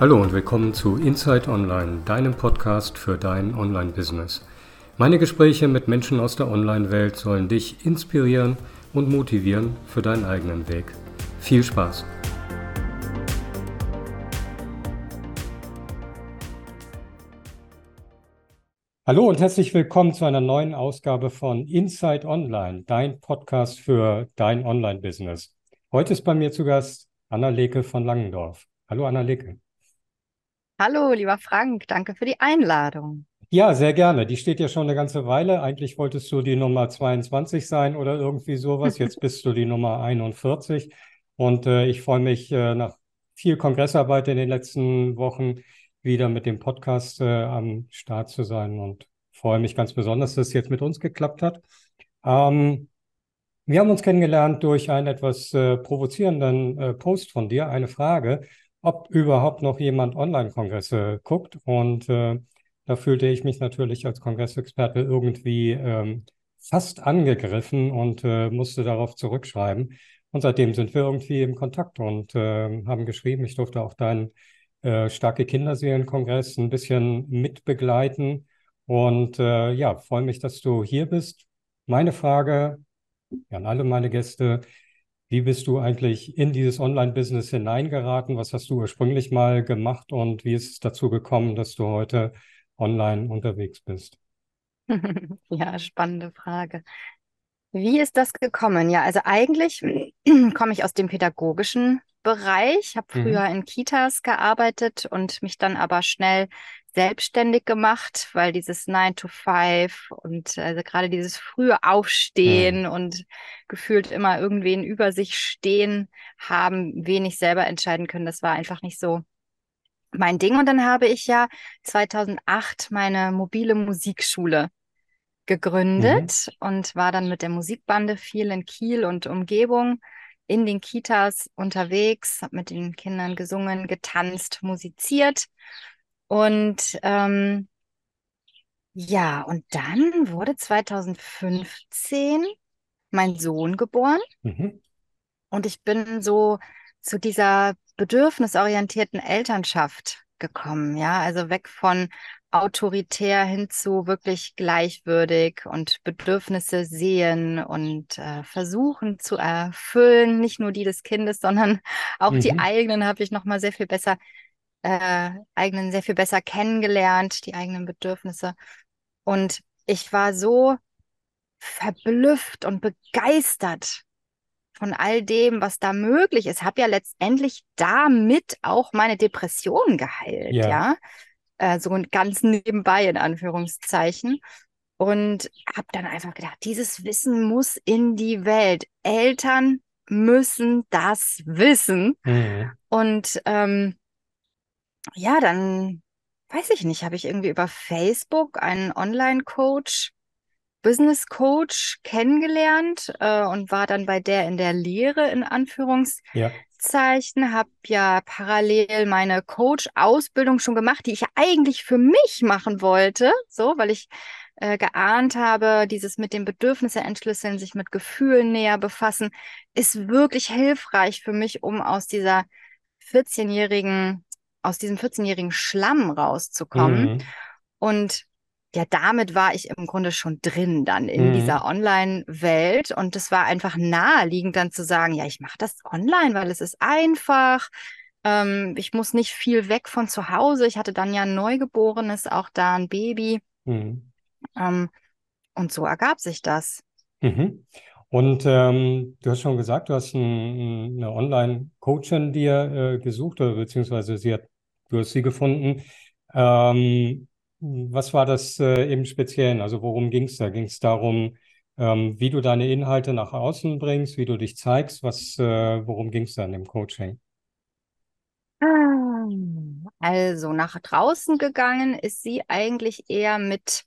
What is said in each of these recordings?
Hallo und willkommen zu Inside Online, deinem Podcast für dein Online-Business. Meine Gespräche mit Menschen aus der Online-Welt sollen dich inspirieren und motivieren für deinen eigenen Weg. Viel Spaß! Hallo und herzlich willkommen zu einer neuen Ausgabe von Inside Online, dein Podcast für dein Online-Business. Heute ist bei mir zu Gast Anna Leke von Langendorf. Hallo Anna Leke. Hallo, lieber Frank, danke für die Einladung. Ja, sehr gerne. Die steht ja schon eine ganze Weile. Eigentlich wolltest du die Nummer 22 sein oder irgendwie sowas. Jetzt bist du die Nummer 41. Und äh, ich freue mich äh, nach viel Kongressarbeit in den letzten Wochen wieder mit dem Podcast äh, am Start zu sein und freue mich ganz besonders, dass es jetzt mit uns geklappt hat. Ähm, wir haben uns kennengelernt durch einen etwas äh, provozierenden äh, Post von dir, eine Frage ob überhaupt noch jemand Online-Kongresse guckt. Und äh, da fühlte ich mich natürlich als Kongressexperte irgendwie ähm, fast angegriffen und äh, musste darauf zurückschreiben. Und seitdem sind wir irgendwie im Kontakt und äh, haben geschrieben, ich durfte auch deinen äh, starke Kinderseelenkongress ein bisschen mitbegleiten. Und äh, ja, freue mich, dass du hier bist. Meine Frage an alle meine Gäste, wie bist du eigentlich in dieses Online-Business hineingeraten? Was hast du ursprünglich mal gemacht und wie ist es dazu gekommen, dass du heute online unterwegs bist? Ja, spannende Frage. Wie ist das gekommen? Ja, also eigentlich komme ich aus dem pädagogischen Bereich, habe mhm. früher mhm. in Kitas gearbeitet und mich dann aber schnell selbstständig gemacht, weil dieses 9 to 5 und also gerade dieses frühe Aufstehen mhm. und gefühlt immer irgendwen über sich stehen haben, wenig selber entscheiden können, das war einfach nicht so mein Ding. Und dann habe ich ja 2008 meine mobile Musikschule gegründet mhm. und war dann mit der Musikbande viel in Kiel und Umgebung in den Kitas unterwegs, habe mit den Kindern gesungen, getanzt, musiziert. Und ähm, ja, und dann wurde 2015 mein Sohn geboren. Mhm. Und ich bin so zu dieser bedürfnisorientierten Elternschaft gekommen, ja, also weg von autoritär hin zu wirklich gleichwürdig und Bedürfnisse sehen und äh, versuchen zu erfüllen, nicht nur die des Kindes, sondern auch mhm. die eigenen habe ich noch mal sehr viel besser äh, eigenen sehr viel besser kennengelernt, die eigenen Bedürfnisse und ich war so verblüfft und begeistert von all dem, was da möglich ist, habe ja letztendlich damit auch meine Depression geheilt, ja. ja? Äh, so ganz nebenbei in Anführungszeichen. Und habe dann einfach gedacht, dieses Wissen muss in die Welt. Eltern müssen das wissen. Mhm. Und ähm, ja, dann weiß ich nicht, habe ich irgendwie über Facebook einen Online-Coach, Business Coach kennengelernt äh, und war dann bei der in der Lehre in Anführungszeichen. Zeichen, habe ja parallel meine Coach-Ausbildung schon gemacht, die ich eigentlich für mich machen wollte, so, weil ich äh, geahnt habe, dieses mit den Bedürfnissen entschlüsseln, sich mit Gefühlen näher befassen, ist wirklich hilfreich für mich, um aus dieser 14-jährigen, aus diesem 14-jährigen Schlamm rauszukommen. Mhm. Und ja, damit war ich im Grunde schon drin dann in mhm. dieser Online-Welt und es war einfach naheliegend dann zu sagen, ja, ich mache das online, weil es ist einfach. Ähm, ich muss nicht viel weg von zu Hause. Ich hatte dann ja ein Neugeborenes, auch da ein Baby. Mhm. Ähm, und so ergab sich das. Mhm. Und ähm, du hast schon gesagt, du hast ein, eine Online-Coachin dir äh, gesucht, oder beziehungsweise sie hat, du hast sie gefunden. Ähm, was war das äh, im Speziellen? Also worum ging es da? Ging es darum, ähm, wie du deine Inhalte nach außen bringst, wie du dich zeigst? Was, äh, worum ging es da in dem Coaching? Ah, also nach draußen gegangen ist sie eigentlich eher mit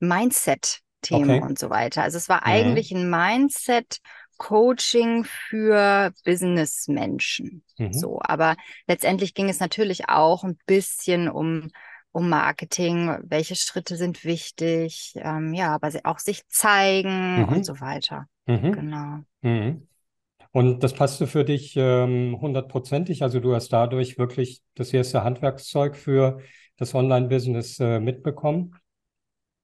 Mindset-Themen okay. und so weiter. Also es war mhm. eigentlich ein Mindset-Coaching für Businessmenschen. Mhm. So, aber letztendlich ging es natürlich auch ein bisschen um um Marketing, welche Schritte sind wichtig, ähm, ja, aber auch sich zeigen mhm. und so weiter. Mhm. Genau. Mhm. Und das passte für dich ähm, hundertprozentig. Also du hast dadurch wirklich das erste Handwerkszeug für das Online-Business äh, mitbekommen.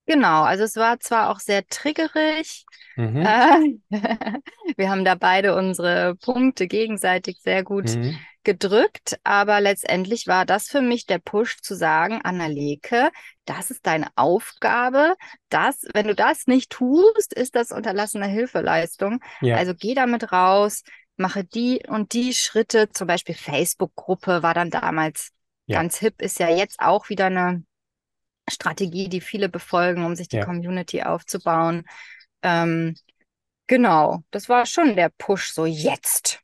Genau, also es war zwar auch sehr triggerig. Mhm. Äh, wir haben da beide unsere Punkte gegenseitig sehr gut Mhm. Gedrückt, aber letztendlich war das für mich der Push zu sagen, Annaleke, das ist deine Aufgabe. Das, wenn du das nicht tust, ist das unterlassene Hilfeleistung. Ja, Also geh damit raus, mache die und die Schritte. Zum Beispiel Facebook-Gruppe war dann damals Ja. ganz hip, ist ja jetzt auch wieder eine Strategie, die viele befolgen, um sich die Ja. Community aufzubauen. Ähm, genau, das war schon der Push, so jetzt.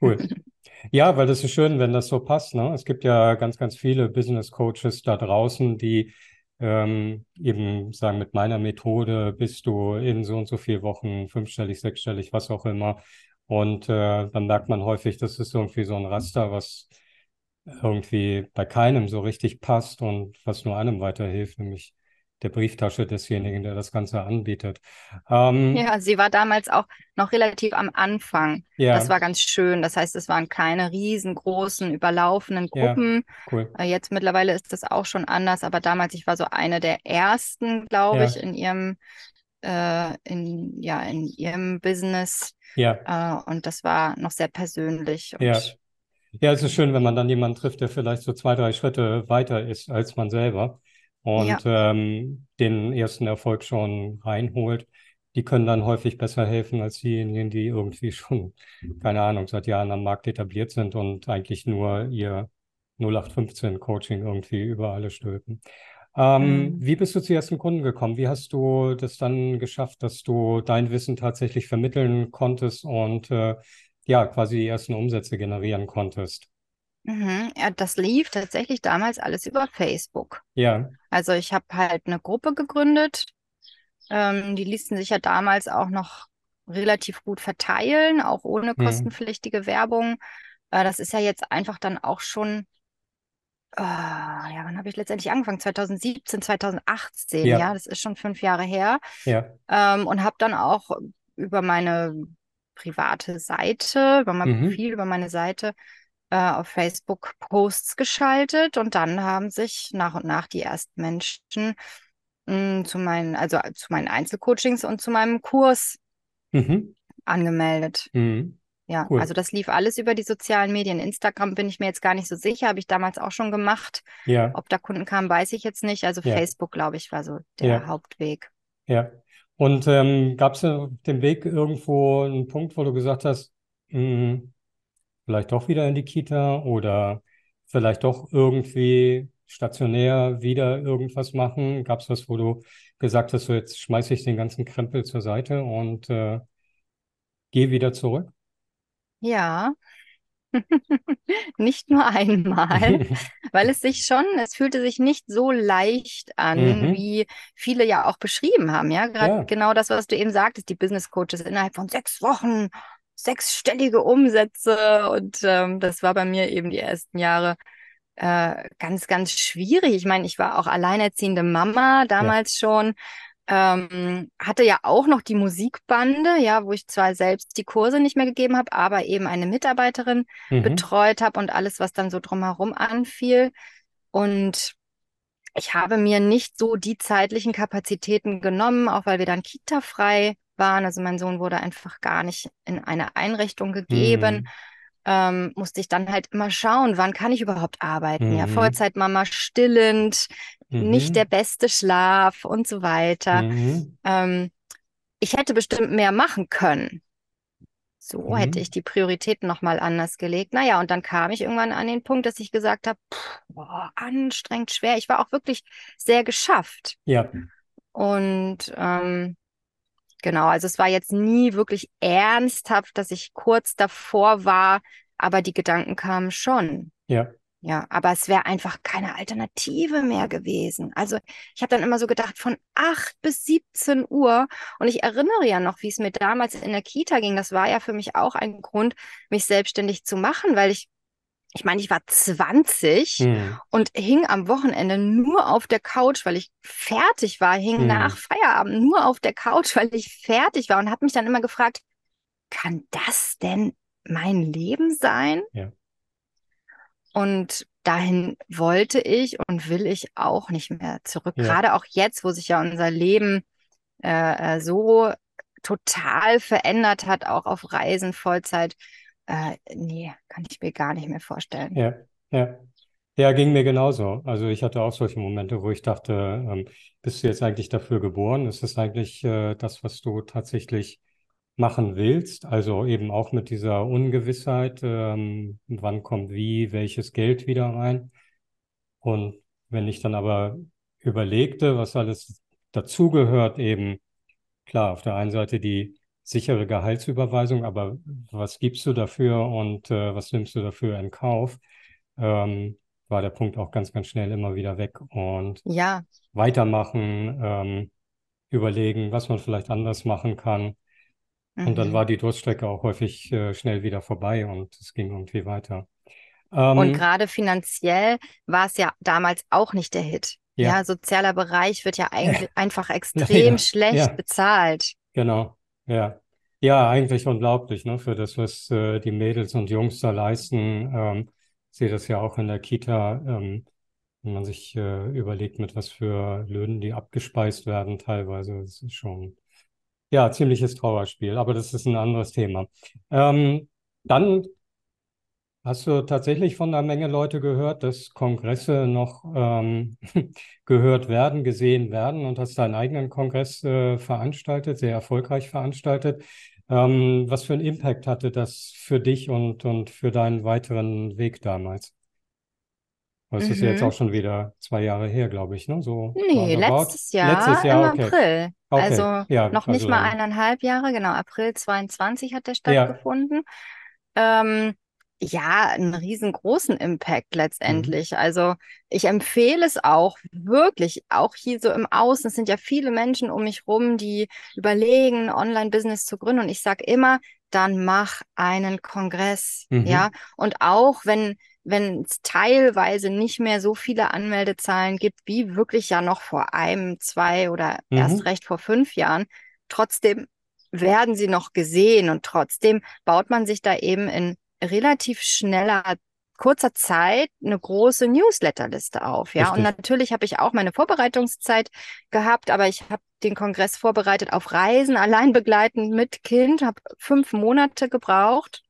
cool. Ja, weil das ist schön, wenn das so passt, ne? Es gibt ja ganz, ganz viele Business Coaches da draußen, die ähm, eben sagen, mit meiner Methode bist du in so und so vielen Wochen fünfstellig, sechsstellig, was auch immer. Und äh, dann merkt man häufig, das ist irgendwie so ein Raster, was irgendwie bei keinem so richtig passt und was nur einem weiterhilft, nämlich der Brieftasche desjenigen, der das Ganze anbietet. Ähm, Ja, sie war damals auch noch relativ am Anfang. ja, Das war ganz schön. Das heißt, es waren keine riesengroßen, überlaufenden ja, Gruppen. cool. Äh, Jetzt mittlerweile ist das auch schon anders, aber damals, ich war so eine der ersten, glaube ich, Ja, in ihrem, äh, in, ja, in ihrem Business. ja, Äh, und das war noch sehr persönlich ja. Ja, es ist schön, wenn man dann jemanden trifft, der vielleicht so zwei, drei Schritte weiter ist als man selber ja, und ähm, den ersten Erfolg schon reinholt. Die können dann häufig besser helfen als diejenigen, die irgendwie schon, keine Ahnung, seit Jahren am Markt etabliert sind und eigentlich nur ihr 0815-Coaching irgendwie über alle stülpen. Ähm, mm. wie bist du zu ersten Kunden gekommen? Wie hast du das dann geschafft, dass du dein Wissen tatsächlich vermitteln konntest und äh, ja, quasi die ersten Umsätze generieren konntest? Mhm. Ja, das lief tatsächlich damals alles über Facebook. Ja, Also ich habe halt eine Gruppe gegründet. Ähm, die ließen sich ja damals auch noch relativ gut verteilen, auch ohne hm, kostenpflichtige Werbung. Äh, das ist ja jetzt einfach dann auch schon, äh, ja, wann habe ich letztendlich angefangen? 2017, 2018, ja, ja, das ist schon fünf Jahre her. ja, Ähm, und habe dann auch über meine private Seite, über mein mhm, Profil, über meine Seite äh, auf Facebook Posts geschaltet und dann haben sich nach und nach die ersten Menschen mh, zu meinen, also äh, zu meinen Einzelcoachings und zu meinem Kurs mhm, angemeldet. mhm, Ja, cool. also das lief alles über die sozialen Medien. Instagram bin ich mir jetzt gar nicht so sicher, habe ich damals auch schon gemacht. Ja, Ob da Kunden kamen, weiß ich jetzt nicht. Also ja, Facebook, glaube ich, war so der ja, Hauptweg. ja. Und ähm, gab es auf dem Weg irgendwo einen Punkt, wo du gesagt hast, mh, vielleicht doch wieder in die Kita oder vielleicht doch irgendwie stationär wieder irgendwas machen? Gab es was, wo du gesagt hast, so jetzt schmeiße ich den ganzen Krempel zur Seite und äh, gehe wieder zurück? Ja, nicht nur einmal, weil es sich schon, es fühlte sich nicht so leicht an, Mhm. wie viele ja auch beschrieben haben. Ja, gerade Ja, genau das, was du eben sagtest, die Business Coaches innerhalb von sechs Wochen, sechsstellige Umsätze. Und ähm, das war bei mir eben die ersten Jahre äh, ganz, ganz schwierig. Ich meine, ich war auch alleinerziehende Mama ja, damals schon. Ähm, hatte ja auch noch die Musikbande, ja, wo ich zwar selbst die Kurse nicht mehr gegeben habe, aber eben eine Mitarbeiterin mhm. betreut habe und alles, was dann so drumherum anfiel. Und ich habe mir nicht so die zeitlichen Kapazitäten genommen, auch weil wir dann Kita-frei waren. Also mein Sohn wurde einfach gar nicht in eine Einrichtung gegeben. Mhm. Ähm, musste ich dann halt immer schauen, wann kann ich überhaupt arbeiten? Ja, Mhm. Vollzeitmama, stillend, nicht der Mhm. beste Schlaf und so weiter. Mhm. Ähm, ich hätte bestimmt mehr machen können. So hätte Mhm. ich die Prioritäten nochmal anders gelegt. Naja, und dann kam ich irgendwann an den Punkt, dass ich gesagt habe, pff, boah, anstrengend, schwer. Ich war auch wirklich sehr geschafft. Ja, Und ähm, genau, also es war jetzt nie wirklich ernsthaft, dass ich kurz davor war, aber die Gedanken kamen schon. ja, Ja, aber es wäre einfach keine Alternative mehr gewesen. Also ich habe dann immer so gedacht, von 8 bis 17 Uhr. Und ich erinnere ja noch, wie es mir damals in der Kita ging. Das war ja für mich auch ein Grund, mich selbstständig zu machen, weil ich, ich meine, ich war 20 mhm. und hing am Wochenende nur auf der Couch, weil ich fertig war, hing nach Mhm. Feierabend nur auf der Couch, weil ich fertig war und habe mich dann immer gefragt, kann das denn mein Leben sein? Ja. Und dahin wollte ich und will ich auch nicht mehr zurück. Ja. Gerade auch jetzt, wo sich ja unser Leben äh, äh, so total verändert hat, auch auf Reisen, Vollzeit. Äh, nee, kann ich mir gar nicht mehr vorstellen. Ja, ja. Ja, ging mir genauso. Also ich hatte auch solche Momente, wo ich dachte, ähm, bist du jetzt eigentlich dafür geboren? Ist das eigentlich äh, das, was du tatsächlich machen willst? Also eben auch mit dieser Ungewissheit, ähm, wann kommt wie, welches Geld wieder rein? Und wenn ich dann aber überlegte, was alles dazugehört, eben klar, auf der einen Seite die sichere Gehaltsüberweisung, aber was gibst du dafür und äh, was nimmst du dafür in Kauf? Ähm, war der Punkt auch ganz, ganz schnell immer wieder weg und Ja, weitermachen, ähm, überlegen, was man vielleicht anders machen kann. Und dann mhm. war die Durststrecke auch häufig äh, schnell wieder vorbei und es ging irgendwie weiter. Und Ähm, gerade finanziell war es ja damals auch nicht der Hit. Ja, ja, sozialer Bereich wird ja eigentlich einfach extrem leider. schlecht Ja, bezahlt. genau. Ja. Ja, eigentlich unglaublich, ne, für das, was äh, die Mädels und Jungs da leisten. Ähm, ich sehe das ja auch in der Kita, ähm, wenn man sich äh, überlegt, mit was für Löhnen die abgespeist werden teilweise. Das ist schon, ja, ziemliches Trauerspiel, aber das ist ein anderes Thema. Ähm, dann Hast du tatsächlich von einer Menge Leute gehört, dass Kongresse noch ähm, gehört werden, gesehen werden und hast deinen eigenen Kongress äh, veranstaltet, sehr erfolgreich veranstaltet? Ähm, was für einen Impact hatte das für dich und, und für deinen weiteren Weg damals? Das ist jetzt Mhm. auch schon wieder zwei Jahre her, glaube ich, ne? So Nee, letztes Letztes Jahr im Jahr, okay. April. Okay, Also ja, noch nicht also mal eineinhalb Jahre, genau, April 22 hat der ja, stattgefunden. Ähm, ja, einen riesengroßen Impact mhm, letztendlich. Also ich empfehle es auch wirklich, auch hier so im Außen. Es sind ja viele Menschen um mich rum, die überlegen, ein Online-Business zu gründen. Und ich sage immer, dann mach einen Kongress. Ja, mhm, und auch wenn wenn es teilweise nicht mehr so viele Anmeldezahlen gibt, wie wirklich ja noch vor einem, zwei oder erst mhm, recht vor fünf Jahren, trotzdem werden sie noch gesehen und trotzdem baut man sich da eben in relativ schneller, kurzer Zeit eine große Newsletterliste auf. Ja, und richtig. natürlich habe ich auch meine Vorbereitungszeit gehabt, aber ich habe den Kongress vorbereitet auf Reisen, allein begleitend mit Kind, habe fünf Monate gebraucht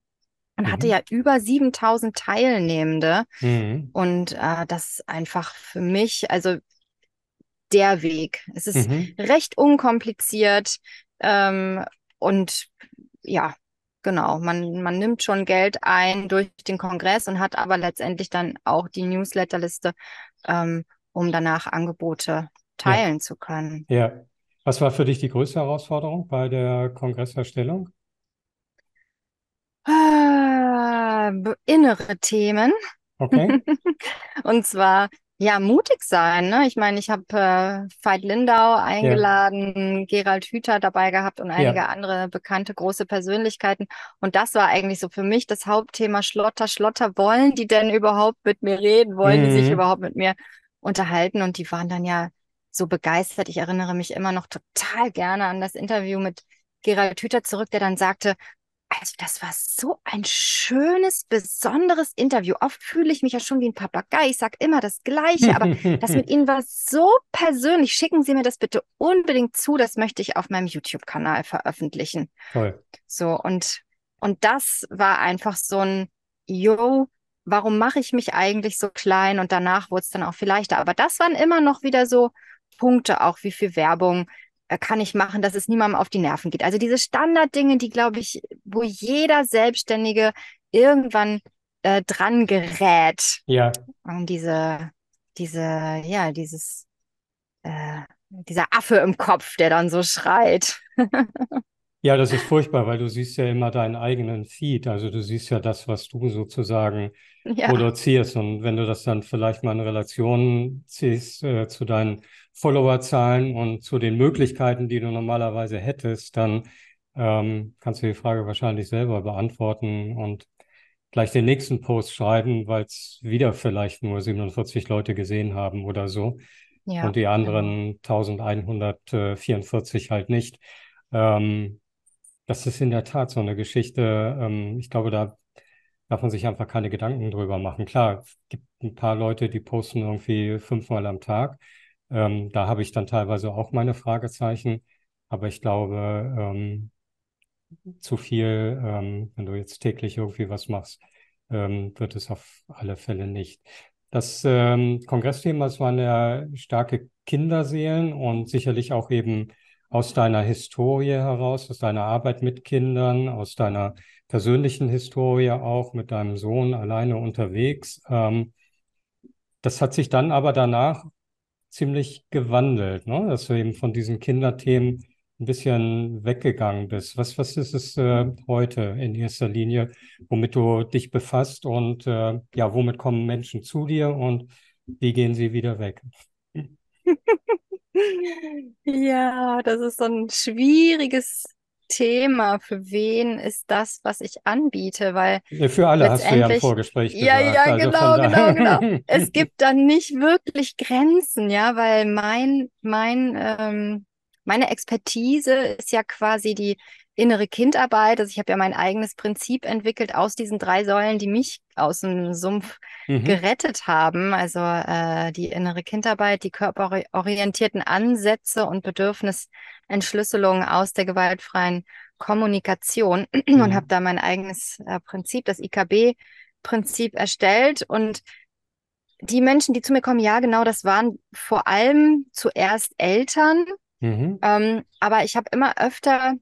und hatte Mhm, ja über 7000 Teilnehmende. mhm, Und äh, das ist einfach für mich, also der Weg. Es ist mhm. recht unkompliziert ähm, und ja, genau, man, man nimmt schon Geld ein durch den Kongress und hat aber letztendlich dann auch die Newsletterliste, ähm, um danach Angebote Ja, teilen zu können. ja. Was war für dich die größte Herausforderung bei der Kongresserstellung? Ah, innere Themen. Okay. Und zwar, ja, mutig sein, ne? Ich meine, ich habe äh, Veit Lindau Ja, eingeladen, Gerald Hüther dabei gehabt und ja. einige andere bekannte große Persönlichkeiten. Und das war eigentlich so für mich das Hauptthema Schlotter, Schlotter. Wollen die denn überhaupt mit mir reden? Wollen die sich Mhm. überhaupt mit mir unterhalten? Und die waren dann ja so begeistert. Ich erinnere mich immer noch total gerne an das Interview mit Gerald Hüther zurück, der dann sagte, also das war so ein schönes, besonderes Interview. Oft fühle ich mich ja schon wie ein Papagei. Ich sage immer das Gleiche, aber das mit Ihnen war so persönlich. Schicken Sie mir das bitte unbedingt zu. Das möchte ich auf meinem YouTube-Kanal veröffentlichen. Toll. So, und, und das war einfach so ein, yo, warum mache ich mich eigentlich so klein? Und danach wurde es dann auch viel leichter. Aber das waren immer noch wieder so Punkte, auch wie viel Werbung kann ich machen, dass es niemandem auf die Nerven geht. Also diese Standarddinge, die, glaube ich, wo jeder Selbstständige irgendwann äh, dran gerät. Ja, Und diese, diese, ja, dieses, äh, dieser Affe im Kopf, der dann so schreit. ja, das ist furchtbar, weil du siehst ja immer deinen eigenen Feed. Also du siehst ja das, was du sozusagen Ja, produzierst. Und wenn du das dann vielleicht mal in Relation ziehst äh, zu deinen Followerzahlen und zu den Möglichkeiten, die du normalerweise hättest, dann ähm, kannst du die Frage wahrscheinlich selber beantworten und gleich den nächsten Post schreiben, weil es wieder vielleicht nur 47 Leute gesehen haben oder so ja, und die genau. anderen 1144 halt nicht. Ähm, Das ist in der Tat so eine Geschichte. Ähm, ich glaube, da darf man sich einfach keine Gedanken drüber machen. Klar, es gibt ein paar Leute, die posten irgendwie fünfmal am Tag. Ähm, da habe ich dann teilweise auch meine Fragezeichen. Aber ich glaube, ähm, zu viel, ähm, wenn du jetzt täglich irgendwie was machst, ähm, wird es auf alle Fälle nicht. Das ähm, Kongressthema, es waren ja starke Kinderseelen und sicherlich auch eben aus deiner Historie heraus, aus deiner Arbeit mit Kindern, aus deiner persönlichen Historie auch mit deinem Sohn alleine unterwegs. Ähm, das hat sich dann aber danach ziemlich gewandelt, ne? dass du eben von diesen Kinderthemen ein bisschen weggegangen bist. Was, was ist es äh, heute in erster Linie, womit du dich befasst und äh, ja, womit kommen Menschen zu dir und wie gehen sie wieder weg? Ja, das ist so ein schwieriges Thema. Für wen ist das, was ich anbiete? Weil Für alle hast du ja im Vorgespräch ja, gesagt. ja, Also genau, genau, genau. Es gibt dann nicht wirklich Grenzen, ja, weil mein, mein, ähm, meine Expertise ist ja quasi die innere Kindarbeit. Also ich habe ja mein eigenes Prinzip entwickelt aus diesen drei Säulen, die mich aus dem Sumpf Mhm. gerettet haben. Also äh, die innere Kindarbeit, die körperorientierten Ansätze und Bedürfnisentschlüsselung aus der gewaltfreien Kommunikation und Mhm. habe da mein eigenes äh, Prinzip, das IKB-Prinzip erstellt. Und die Menschen, die zu mir kommen, ja, genau, das waren vor allem zuerst Eltern. Mhm. Ähm, aber ich habe immer öfter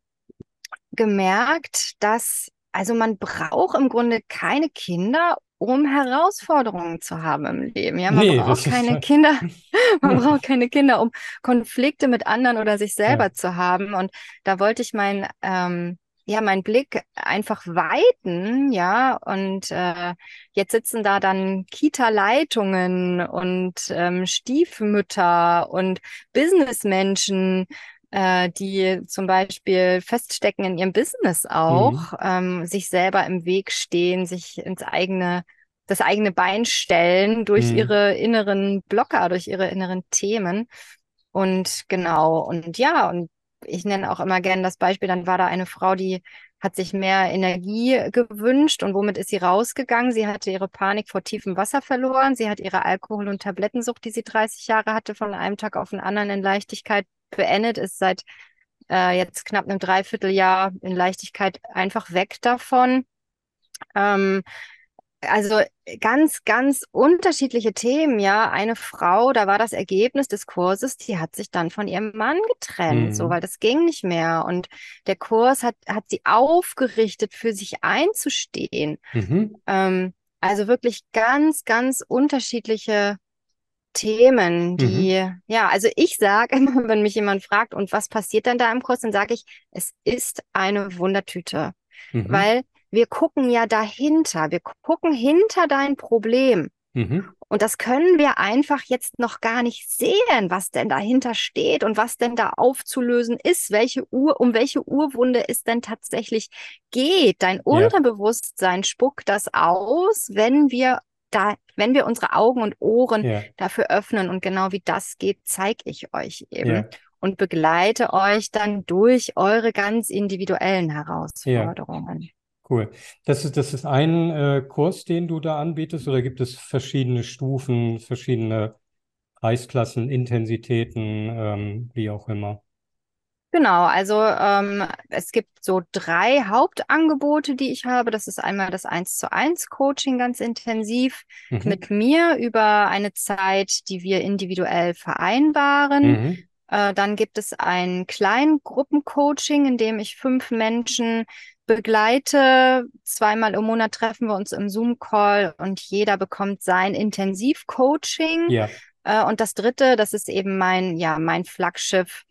gemerkt, dass, also man braucht im Grunde keine Kinder, um Herausforderungen zu haben im Leben. Ja, man Nee, braucht keine Kinder, man braucht keine Kinder, um Konflikte mit anderen oder sich selber Ja. zu haben. Und da wollte ich mein, ähm, ja, meinen Blick einfach weiten, ja. Und äh, jetzt sitzen da dann Kita-Leitungen und ähm, Stiefmütter und Businessmenschen, äh, die zum Beispiel feststecken in ihrem Business auch, ähm, sich selber im Weg stehen, sich ins eigene, das eigene Bein stellen durch Mhm. ihre inneren Blocker, durch ihre inneren Themen. Und genau, und ja, und ich nenne auch immer gern das Beispiel, dann war da eine Frau, die hat sich mehr Energie gewünscht und womit ist sie rausgegangen? Sie hatte ihre Panik vor tiefem Wasser verloren. Sie hat ihre Alkohol- und Tablettensucht, die sie 30 Jahre hatte, von einem Tag auf den anderen in Leichtigkeit beendet, ist seit äh, jetzt knapp einem Dreivierteljahr in Leichtigkeit einfach weg davon. Ähm, also ganz, ganz unterschiedliche Themen, ja. Eine Frau, da war das Ergebnis des Kurses, die hat sich dann von ihrem Mann getrennt, so, Mhm. weil das ging nicht mehr. Und der Kurs hat, hat sie aufgerichtet, für sich einzustehen. Mhm. Ähm, also wirklich ganz, ganz unterschiedliche Themen, die, ja, also ich sage immer, wenn mich jemand fragt, und was passiert denn da im Kurs, dann sage ich, es ist eine Wundertüte, Mhm. weil wir gucken ja dahinter, wir gucken hinter dein Problem. Mhm. Und das können wir einfach jetzt noch gar nicht sehen, was denn dahinter steht und was denn da aufzulösen ist, welche Ur, um welche Urwunde es denn tatsächlich geht. Dein Unterbewusstsein spuckt das aus, wenn wir da, wenn wir unsere Augen und Ohren Ja. dafür öffnen. Und genau wie das geht, zeige ich euch eben Ja. und begleite euch dann durch eure ganz individuellen Herausforderungen. Cool. Das ist, das ist ein äh, Kurs, den du da anbietest, oder gibt es verschiedene Stufen, verschiedene Preisklassen, Intensitäten, ähm, wie auch immer? Genau, also ähm, es gibt so drei Hauptangebote, die ich habe. Das ist einmal das 1 zu 1 Coaching ganz intensiv Mhm. mit mir über eine Zeit, die wir individuell vereinbaren. Mhm. Äh, dann gibt es ein Kleingruppencoaching, in dem ich fünf Menschen begleite. Zweimal im Monat treffen wir uns im Zoom-Call und jeder bekommt sein Intensivcoaching. Ja. Äh, und das dritte, das ist eben mein, ja, mein Flaggschiff,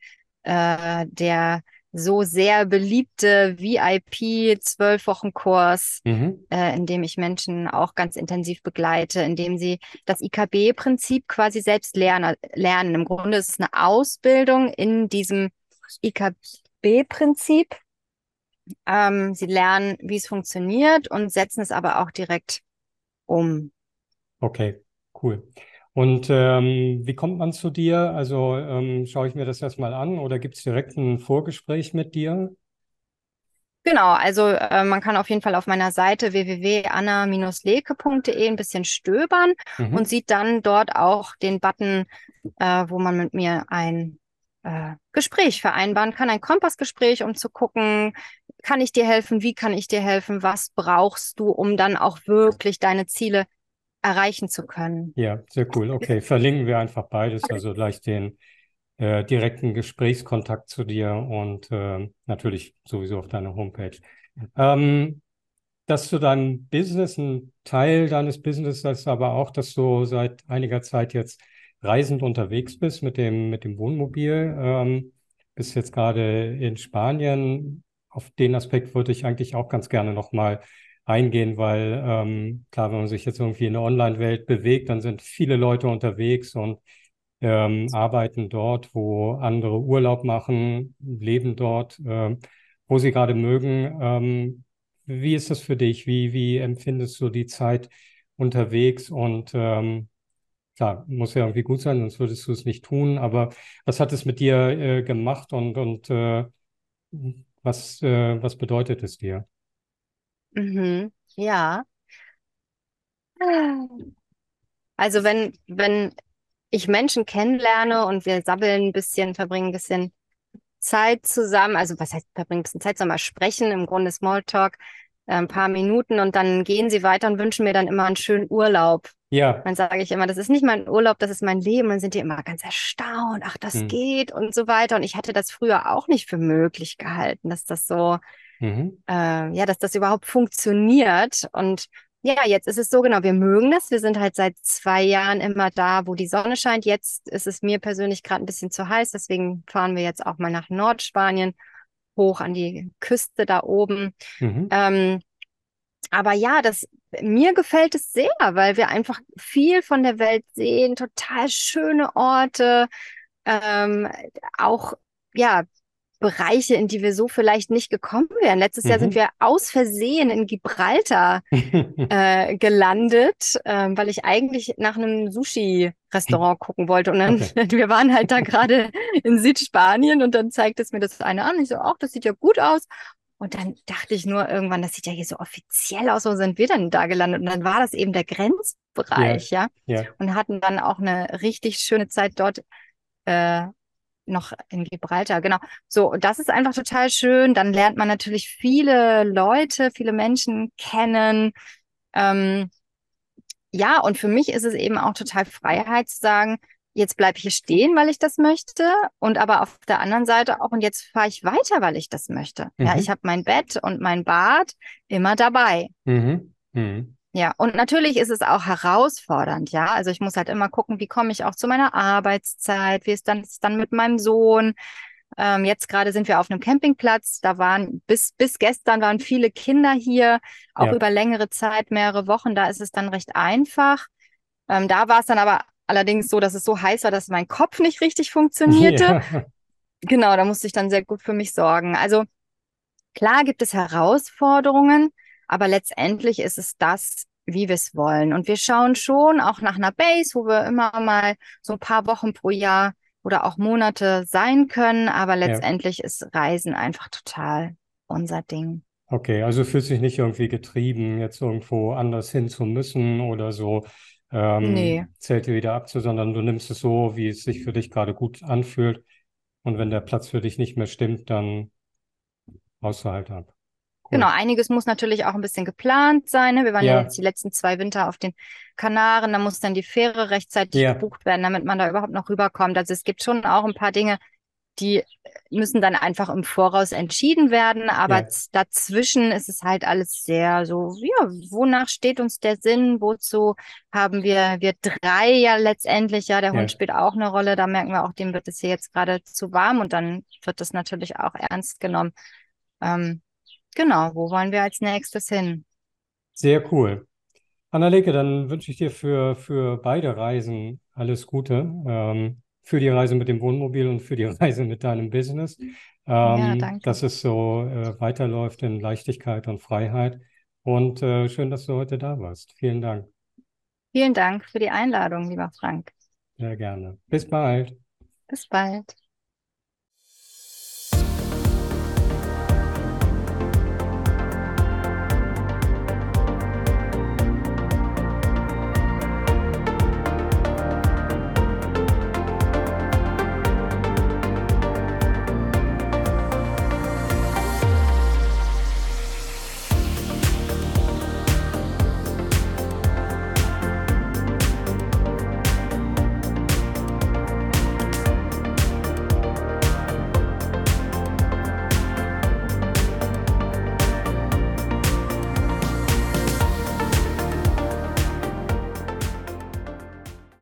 äh, der so sehr beliebte VIP zwölf Wochen Kurs, Mhm. äh, in dem ich Menschen auch ganz intensiv begleite, in dem sie das IKB-Prinzip quasi selbst lernen, lernen. Im Grunde ist es eine Ausbildung in diesem IKB-Prinzip. Ähm, sie lernen, wie es funktioniert und setzen es aber auch direkt um. Okay, cool. Und ähm, wie kommt man zu dir? Also ähm, schaue ich mir das erstmal an oder gibt es direkt ein Vorgespräch mit dir? Genau, also äh, man kann auf jeden Fall auf meiner Seite www.anna-leke.de ein bisschen stöbern mhm. und sieht dann dort auch den Button, äh, wo man mit mir ein äh, Gespräch vereinbaren kann, ein Kompassgespräch, um zu gucken, kann ich dir helfen, wie kann ich dir helfen, was brauchst du, um dann auch wirklich deine Ziele erreichen zu können. Ja, sehr cool. Okay, verlinken wir einfach beides, also gleich den äh, direkten Gesprächskontakt zu dir und äh, natürlich sowieso auf deiner Homepage. Ähm, dass du dein Business, ein Teil deines Business ist aber auch, dass du seit einiger Zeit jetzt reisend unterwegs bist mit dem, mit dem Wohnmobil. Ähm, bist jetzt gerade in Spanien. Auf den Aspekt würde ich eigentlich auch ganz gerne nochmal eingehen, weil ähm, klar, wenn man sich jetzt irgendwie in der Online-Welt bewegt, dann sind viele Leute unterwegs und ähm, arbeiten dort, wo andere Urlaub machen, leben dort, äh, wo sie gerade mögen. Ähm, wie ist das für dich? Wie, wie empfindest du die Zeit unterwegs? Und ähm, klar, muss ja irgendwie gut sein, sonst würdest du es nicht tun. Aber was hat es mit dir äh, gemacht und, und äh, was, äh, was bedeutet es dir? Mhm. Ja. Also wenn, wenn ich Menschen kennenlerne und wir sabbeln ein bisschen, verbringen ein bisschen Zeit zusammen, also was heißt verbringen ein bisschen Zeit zusammen, sprechen, im Grunde Smalltalk, äh, ein paar Minuten und dann gehen sie weiter und wünschen mir dann immer einen schönen Urlaub. Ja. Dann sage ich immer, das ist nicht mein Urlaub, das ist mein Leben. Und dann sind die immer ganz erstaunt, ach, das mhm. geht und so weiter. Und ich hatte das früher auch nicht für möglich gehalten, dass das so, mhm. äh, ja, dass das überhaupt funktioniert. Und ja, jetzt ist es so genau, wir mögen das. Wir sind halt seit zwei Jahren immer da, wo die Sonne scheint. Jetzt ist es mir persönlich gerade ein bisschen zu heiß, deswegen fahren wir jetzt auch mal nach Nordspanien, hoch an die Küste da oben. Mhm. Ähm, aber ja, das, mir gefällt es sehr, weil wir einfach viel von der Welt sehen, total schöne Orte, ähm, auch ja Bereiche, in die wir so vielleicht nicht gekommen wären. Letztes mhm. Jahr sind mhm. wir aus Versehen in Gibraltar äh, gelandet, äh, weil ich eigentlich nach einem Sushi-Restaurant gucken wollte. Und dann, okay. wir waren halt da gerade in Südspanien und dann zeigt es mir das eine an. Ich so, ach, das sieht ja gut aus. Und dann dachte ich nur irgendwann, das sieht ja hier so offiziell aus, wo sind wir denn da gelandet? Und dann war das eben der Grenzbereich, ja. ja? ja. Und hatten dann auch eine richtig schöne Zeit dort äh, noch in Gibraltar, genau. So, das ist einfach total schön. Dann lernt man natürlich viele Leute, viele Menschen kennen. Ähm, ja, und für mich ist es eben auch total Freiheit zu sagen, jetzt bleibe ich hier stehen, weil ich das möchte. Und aber auf der anderen Seite auch, und jetzt fahre ich weiter, weil ich das möchte. Mhm. Ja, ich habe mein Bett und mein Bad immer dabei. Mhm. Mhm. Ja, und natürlich ist es auch herausfordernd, ja. Also ich muss halt immer gucken, wie komme ich auch zu meiner Arbeitszeit, wie ist dann, ist dann mit meinem Sohn. Ähm, jetzt gerade sind wir auf einem Campingplatz. Da waren bis, bis gestern waren viele Kinder hier, auch ja. über längere Zeit, mehrere Wochen. Da ist es dann recht einfach. Ähm, da war es dann aber allerdings so, dass es so heiß war, dass mein Kopf nicht richtig funktionierte. Ja. Genau, da musste ich dann sehr gut für mich sorgen. Also klar gibt es Herausforderungen. Aber letztendlich ist es das, wie wir es wollen. Und wir schauen schon auch nach einer Base, wo wir immer mal so ein paar Wochen pro Jahr oder auch Monate sein können. Aber letztendlich ja. ist Reisen einfach total unser Ding. Okay, also fühlst dich nicht irgendwie getrieben, jetzt irgendwo anders hin zu müssen oder so ähm, nee. Zelte wieder abzu, sondern du nimmst es so, wie es sich für dich gerade gut anfühlt. Und wenn der Platz für dich nicht mehr stimmt, dann haust du halt ab. Genau, einiges muss natürlich auch ein bisschen geplant sein. Ne? Wir waren ja. ja. jetzt die letzten zwei Winter auf den Kanaren, da muss dann die Fähre rechtzeitig ja. gebucht werden, damit man da überhaupt noch rüberkommt. Also es gibt schon auch ein paar Dinge, die müssen dann einfach im Voraus entschieden werden, aber ja. dazwischen ist es halt alles sehr so, ja, wonach steht uns der Sinn? Wozu haben wir, wir drei ja letztendlich, ja, der Hund spielt auch eine Rolle, da merken wir auch, dem wird es hier jetzt gerade zu warm und dann wird das natürlich auch ernst genommen. Ähm, Genau, wo wollen wir als nächstes hin? Sehr cool. Annaleke, dann wünsche ich dir für, für beide Reisen alles Gute. Ähm, für die Reise mit dem Wohnmobil und für die Reise mit deinem Business. Ähm, ja, danke. Dass es so äh, weiterläuft in Leichtigkeit und Freiheit. Und äh, schön, dass du heute da warst. Vielen Dank. Vielen Dank für die Einladung, lieber Frank. Sehr gerne. Bis bald. Bis bald.